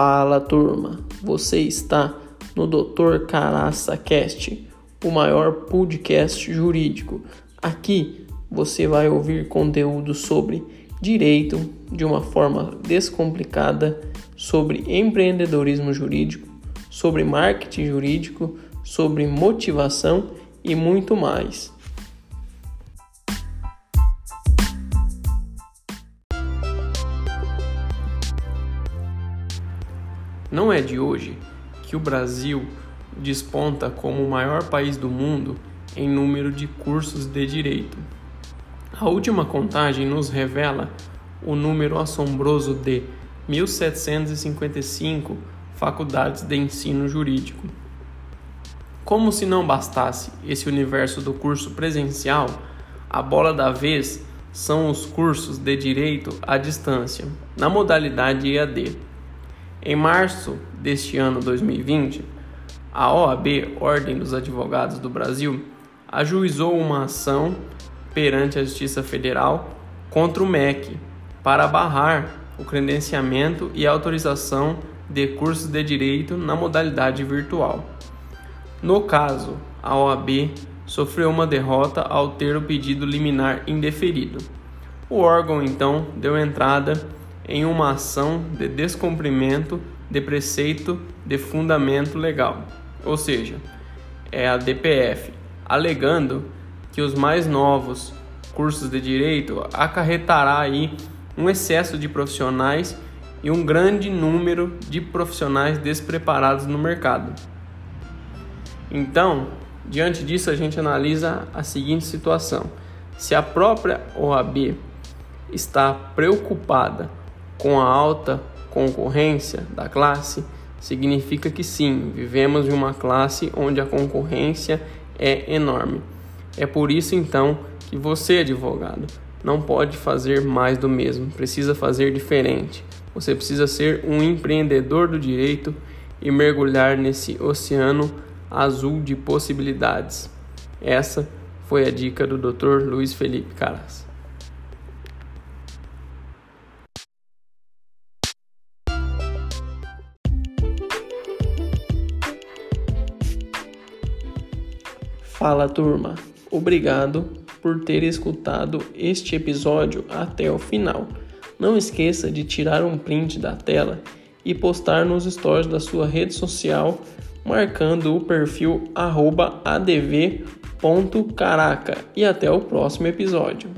Fala turma, você está no Dr. Caraça Cast, o maior podcast jurídico. Aqui você vai ouvir conteúdo sobre direito de uma forma descomplicada, sobre empreendedorismo jurídico, sobre marketing jurídico, sobre motivação e muito mais. Não é de hoje que o Brasil desponta como o maior país do mundo em número de cursos de direito. A última contagem nos revela o número assombroso de 1755 faculdades de ensino jurídico. Como se não bastasse esse universo do curso presencial, a bola da vez são os cursos de direito à distância, na modalidade EAD. Em março deste ano 2020, a OAB, Ordem dos Advogados do Brasil, ajuizou uma ação perante a Justiça Federal contra o MEC para barrar o credenciamento e autorização de cursos de direito na modalidade virtual. No caso, a OAB sofreu uma derrota ao ter o pedido liminar indeferido. O órgão então deu entrada em uma ação de descumprimento de preceito de fundamento legal, ou seja, é a DPF, alegando que os mais novos cursos de direito acarretará aí um excesso de profissionais e um grande número de profissionais despreparados no mercado. Então, diante disso, a gente analisa a seguinte situação: se a própria OAB está preocupada com a alta concorrência da classe, significa que sim, vivemos em uma classe onde a concorrência é enorme. É por isso então que você, advogado, não pode fazer mais do mesmo, precisa fazer diferente. Você precisa ser um empreendedor do direito e mergulhar nesse oceano azul de possibilidades. Essa foi a dica do Dr. Luiz Felipe Caras. Fala turma, obrigado por ter escutado este episódio até o final. Não esqueça de tirar um print da tela e postar nos stories da sua rede social marcando o perfil adv.caraca e até o próximo episódio.